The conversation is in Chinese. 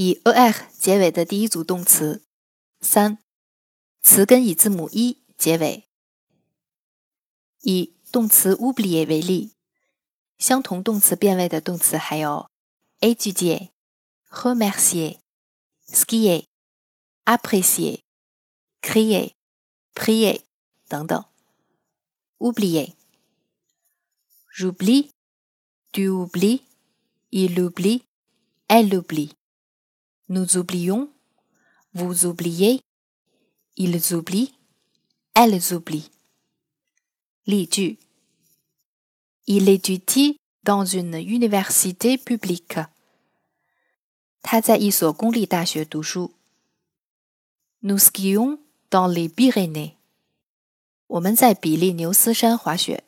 以 er 结尾的第一组动词。三、词根以字母 e 结尾。以动词 oublier 为例，相同动词变位的动词还有 étudier、remercier、skier、apprécier、crier、prier 等等。oublier。J'oublie, tu oublies, il oublie, elle oublie. Nous oublions, vous oubliez, ils oublient, elles oublient. Il étudie dans une université publique. Nous skions dans les Pyrénées. 我们在比利牛斯山滑雪。